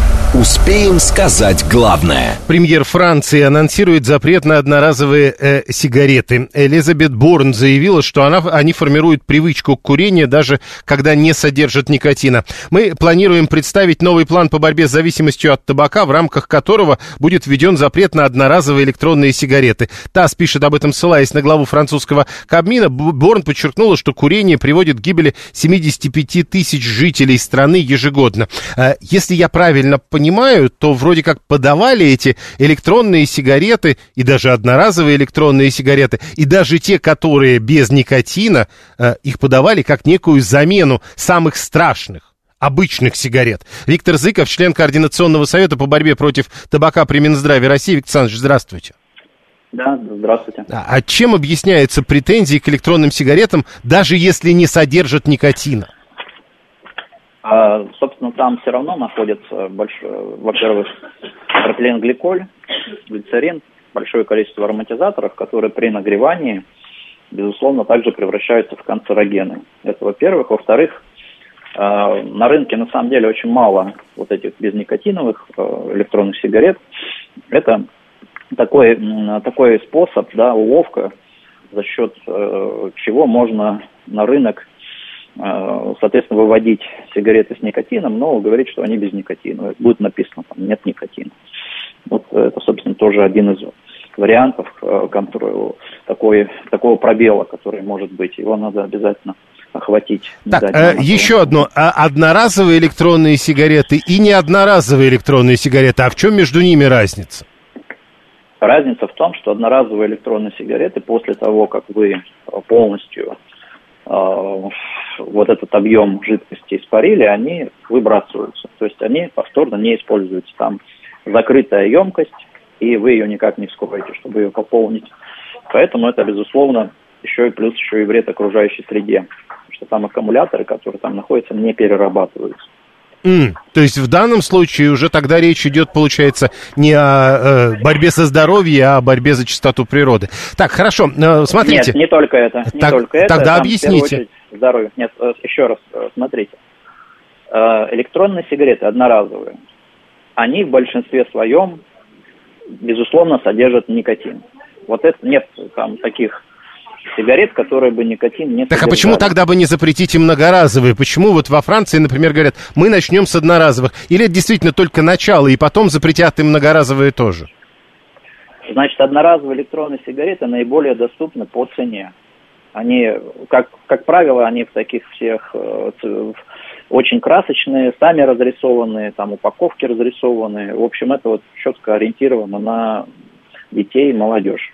Успеем сказать главное. Премьер Франции анонсирует запрет на одноразовые э, сигареты. Элизабет Борн заявила, что она, они формируют привычку к курению, даже когда не содержат никотина. Мы планируем представить новый план по борьбе с зависимостью от табака, в рамках которого будет введен запрет на одноразовые электронные сигареты. ТАСС пишет об этом, ссылаясь на главу французского Кабмина. Борн подчеркнула, что курение приводит к гибели 75 тысяч жителей страны ежегодно. Э, Если я правильно понимаю, то вроде как подавали эти электронные сигареты и даже одноразовые электронные сигареты, и даже те, которые без никотина, э, их подавали как некую замену самых страшных обычных сигарет. Виктор Зыков, член Координационного совета по борьбе против табака при Минздраве России. Виктор Александрович, здравствуйте. Да, здравствуйте. А а чем объясняются претензии к электронным сигаретам, даже если не содержат никотина? А, собственно, там все равно находится, большое, во-первых, пропиленгликоль, глицерин, большое количество ароматизаторов, которые при нагревании, безусловно, также превращаются в канцерогены. Это во-первых. Во-вторых, а, на рынке на самом деле очень мало вот этих безникотиновых а, электронных сигарет. Это такой, такой способ, да, уловка, за счет э, чего можно на рынок э, соответственно, выводить сигареты с никотином, но говорить, что они без никотина. Будет написано, там, нет никотина. Вот это, собственно, тоже один из вариантов э, контроля, такой, такого пробела, который может быть. Его надо обязательно охватить. Так, э, еще одно. А одноразовые электронные сигареты и не одноразовые электронные сигареты. А в чем между ними разница? Разница в том, что одноразовые электронные сигареты после того, как вы полностью вот этот объем жидкости испарили, они выбрасываются. То есть они повторно не используются. Там закрытая емкость, и вы ее никак не вскроете, чтобы ее пополнить. Поэтому это, безусловно, еще и плюс еще и вред окружающей среде. Что там аккумуляторы, которые там находятся, не перерабатываются. Mm, то есть в данном случае уже тогда речь идет, получается, не о э, борьбе со здоровьем, а о борьбе за чистоту природы. Так, хорошо, э, смотрите. Нет, не только это. Не так, только это. Тогда там, объясните. Здоровье. Нет, э, еще раз э, смотрите. Электронные сигареты одноразовые, они в большинстве своем, безусловно, содержат никотин. Вот это нет там таких сигарет, которые бы никотин не Так содержали. а почему тогда бы не запретить и многоразовые? Почему вот во Франции, например, говорят, мы начнем с одноразовых? Или это действительно только начало, и потом запретят и многоразовые тоже? Значит, одноразовые электронные сигареты наиболее доступны по цене. Они, как, как правило, они в таких всех э, очень красочные, сами разрисованные, там упаковки разрисованные. В общем, это вот четко ориентировано на детей и молодежь.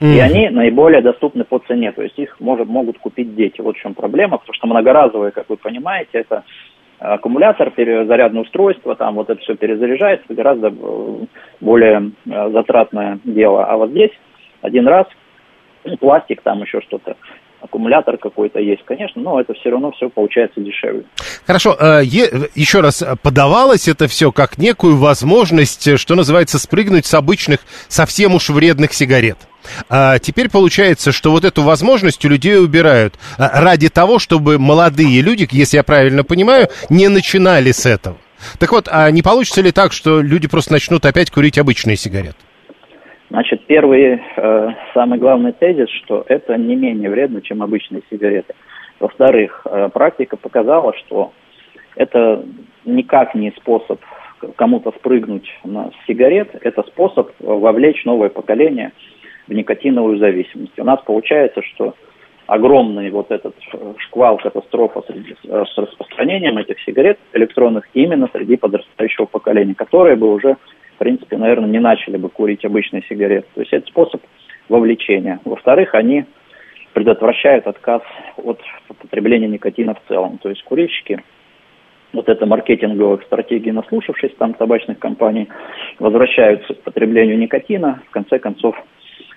Mm-hmm. И они наиболее доступны по цене, то есть их может, могут купить дети. Вот в чем проблема, потому что многоразовые, как вы понимаете, это аккумулятор, зарядное устройство, там вот это все перезаряжается, гораздо э, более э, затратное дело. А вот здесь один раз, пластик, там еще что-то, аккумулятор какой-то есть, конечно, но это все равно все получается дешевле. Хорошо, э, еще раз, подавалось это все как некую возможность, что называется, спрыгнуть с обычных, совсем уж вредных сигарет. А теперь получается, что вот эту возможность у людей убирают ради того, чтобы молодые люди, если я правильно понимаю, не начинали с этого. Так вот, а не получится ли так, что люди просто начнут опять курить обычные сигареты? Значит, первый, э, самый главный тезис, что это не менее вредно, чем обычные сигареты. Во-вторых, э, практика показала, что это никак не способ кому-то спрыгнуть на сигарет, это способ вовлечь новое поколение в никотиновую зависимость. У нас получается, что огромный вот этот шквал катастрофа среди, э, с распространением этих сигарет электронных именно среди подрастающего поколения, которое бы уже, принципе, наверное, не начали бы курить обычные сигареты. То есть это способ вовлечения. Во-вторых, они предотвращают отказ от потребления никотина в целом. То есть курильщики вот это маркетинговых стратегий, наслушавшись там табачных компаний, возвращаются к потреблению никотина, в конце концов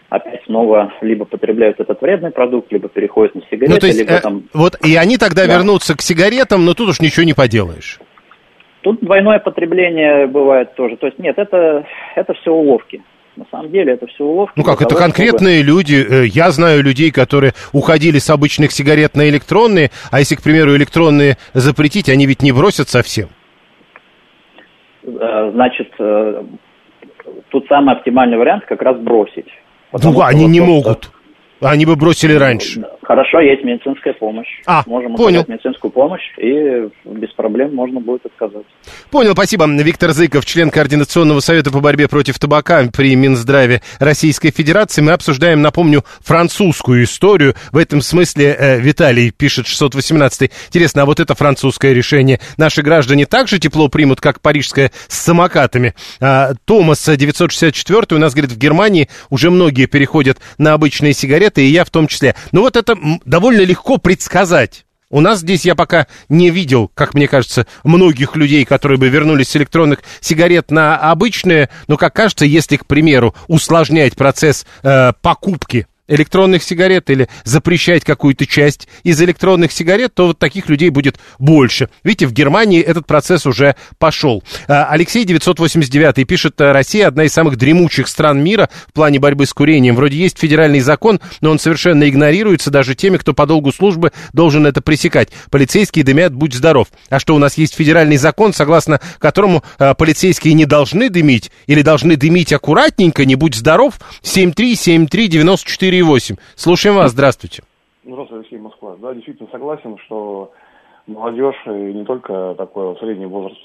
опять снова либо потребляют этот вредный продукт, либо переходят на сигареты, ну, то есть, либо э, там... Вот и они тогда да. вернутся к сигаретам, но тут уж ничего не поделаешь. Тут двойное потребление бывает тоже. То есть нет, это, это все уловки. На самом деле это все уловки. Ну как, это того, конкретные чтобы... люди. Э, я знаю людей, которые уходили с обычных сигарет на электронные, а если, к примеру, электронные запретить, они ведь не бросят совсем. Э, значит, э, тут самый оптимальный вариант как раз бросить. Ну, они не могут. Они бы бросили раньше. Хорошо, есть медицинская помощь. А, Можем понял. оказать медицинскую помощь, и без проблем можно будет отказаться. Понял, спасибо. Виктор Зыков, член Координационного совета по борьбе против табака при Минздраве Российской Федерации. Мы обсуждаем, напомню, французскую историю. В этом смысле э, Виталий пишет 618. Интересно, а вот это французское решение наши граждане так же тепло примут, как парижское с самокатами? А, Томас 964 у нас говорит, в Германии уже многие переходят на обычные сигареты, и я в том числе. Ну вот это довольно легко предсказать. У нас здесь я пока не видел, как мне кажется, многих людей, которые бы вернулись с электронных сигарет на обычные. Но, как кажется, если, к примеру, усложнять процесс э, покупки электронных сигарет или запрещать какую-то часть из электронных сигарет, то вот таких людей будет больше. Видите, в Германии этот процесс уже пошел. А, Алексей 989 пишет, Россия одна из самых дремучих стран мира в плане борьбы с курением. Вроде есть федеральный закон, но он совершенно игнорируется даже теми, кто по долгу службы должен это пресекать. Полицейские дымят, будь здоров. А что, у нас есть федеральный закон, согласно которому а, полицейские не должны дымить или должны дымить аккуратненько, не будь здоров? 7373 94 4,8. Слушаем вас, здравствуйте. Здравствуйте, Алексей Москва. Да, действительно согласен, что молодежь и не только такой средний возраст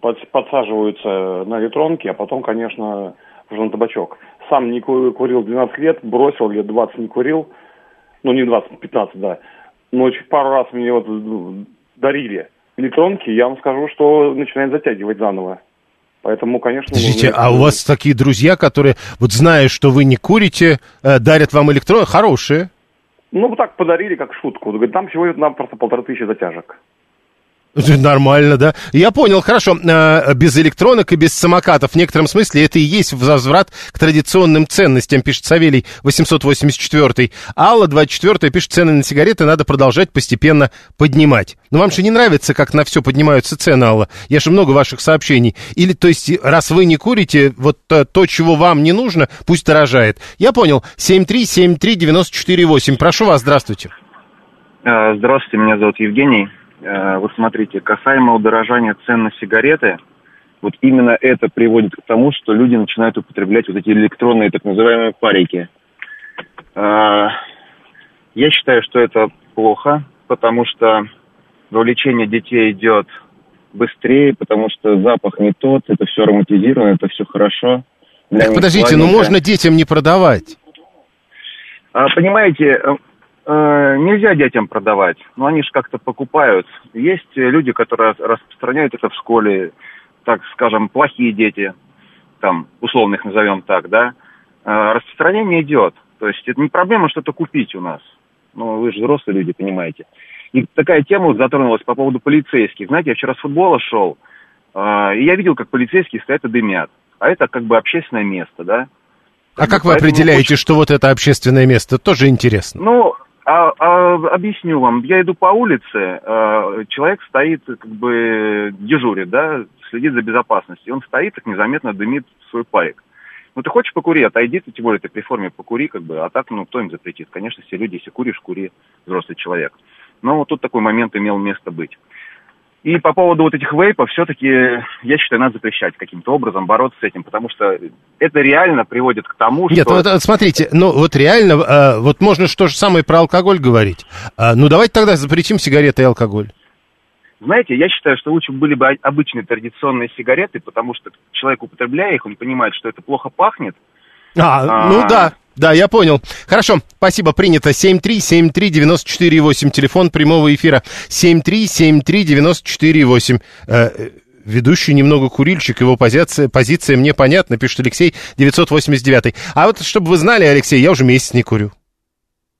под- подсаживаются на электронки, а потом, конечно, уже на табачок. Сам не ку- курил 12 лет, бросил, лет 20 не курил. Ну, не 20, 15, да. Но пару раз мне вот дарили электронки, я вам скажу, что начинает затягивать заново. Поэтому, конечно... Подождите, а у вас такие друзья, которые, вот зная, что вы не курите, э, дарят вам электрон, хорошие. Ну, так подарили, как шутку. Говорит, там всего нам просто полторы тысячи затяжек. *laughs* Нормально, да? Я понял, хорошо. Э, Без электронок и без самокатов в некотором смысле это и есть возврат к традиционным ценностям, пишет Савелий 884. Алла 24 пишет, цены на сигареты надо продолжать постепенно поднимать. Но вам же не нравится, как на все поднимаются цены, Алла? Я же много ваших сообщений. Или, то есть, раз вы не курите, вот э, то, чего вам не нужно, пусть дорожает. Я понял. 7373948. Прошу вас, здравствуйте. Э, Здравствуйте, меня зовут Евгений. Э, Вот смотрите, касаемо удорожания цен на сигареты, вот именно это приводит к тому, что люди начинают употреблять вот эти электронные так называемые парики. Э, Я считаю, что это плохо, потому что вовлечение детей идет быстрее, потому что запах не тот, это все ароматизировано, это все хорошо. Для Так подождите, ну можно детям не продавать. А, понимаете, э, нельзя детям продавать, но они же как-то покупают. Есть люди, которые распространяют это в школе, так скажем, плохие дети, там, условно их назовем так, да. Э, Распространение идет. То есть это не проблема что-то купить у нас. Ну, вы же взрослые люди, понимаете. И такая тема затронулась по поводу полицейских. Знаете, я вчера с футбола шел, э, и я видел, как полицейские стоят и дымят. А это как бы общественное место, да. А как вы определяете, что вот это общественное место? Тоже интересно. Ну, а- а, объясню вам. Я иду по улице, э, человек стоит, как бы дежурит, да, следит за безопасностью. Он стоит, так незаметно дымит свой парик. Ну, ты хочешь покури, отойди, ты тем более ты при форме покури, как бы, а так, ну, кто им запретит? Конечно, все люди, если куришь, кури, взрослый человек. Но вот тут такой момент имел место быть. И по поводу вот этих вейпов, все-таки, я считаю, надо запрещать каким-то образом, бороться с этим, потому что это реально приводит к тому, Нет, что... вот, вот смотрите, ну вот реально, э, вот можно что же самое про алкоголь говорить. А, ну давайте тогда запретим сигареты и алкоголь. Знаете, я считаю, что лучше были бы обычные традиционные сигареты, потому что человек, употребляя их, он понимает, что это плохо пахнет. А, А. ну да, да, я понял. Хорошо, спасибо, принято. 7373948, телефон прямого эфира. 7373948. Э, Ведущий немного курильщик, его позиция, позиция мне понятна, пишет Алексей 989. А вот, чтобы вы знали, Алексей, я уже месяц не курю.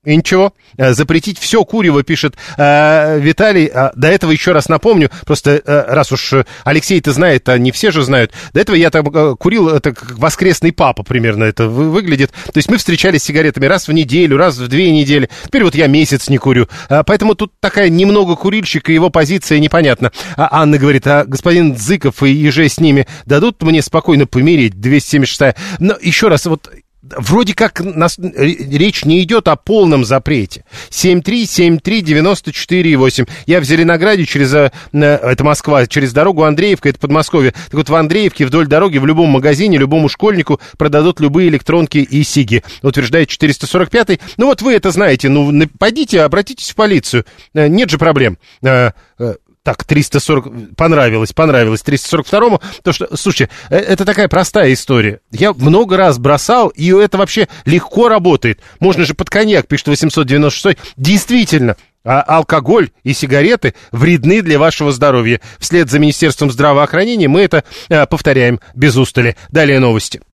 И ничего, э, запретить все курево, пишет э, Виталий. А, до этого еще раз напомню, просто э, раз уж э, Алексей-то знает, а не все же знают, до этого я там э, курил, это как воскресный папа примерно это вы- выглядит. То есть мы встречались с сигаретами раз в неделю, раз в две недели. Теперь вот я месяц не курю. А, поэтому тут такая немного курильщик, и его позиция непонятна. А Анна говорит, а господин Зыков и еже с ними дадут мне спокойно помереть, 276 Но еще раз, вот Вроде как нас, речь не идет о полном запрете. 7373948. Я в Зеленограде через, э, э, это Москва, через дорогу Андреевка, это Подмосковье. Так вот в Андреевке вдоль дороги в любом магазине, любому школьнику продадут любые электронки и сиги, утверждает 445 Ну вот вы это знаете, ну пойдите, обратитесь в полицию. Э, Нет же проблем. Так, 340, понравилось, понравилось 342-му, то что, слушайте, э, это такая простая история. Я много раз бросал, и это вообще легко работает. Можно же под коньяк, пишет 896 Действительно, а алкоголь и сигареты вредны для вашего здоровья. Вслед за Министерством здравоохранения мы это э, повторяем без устали. Далее новости.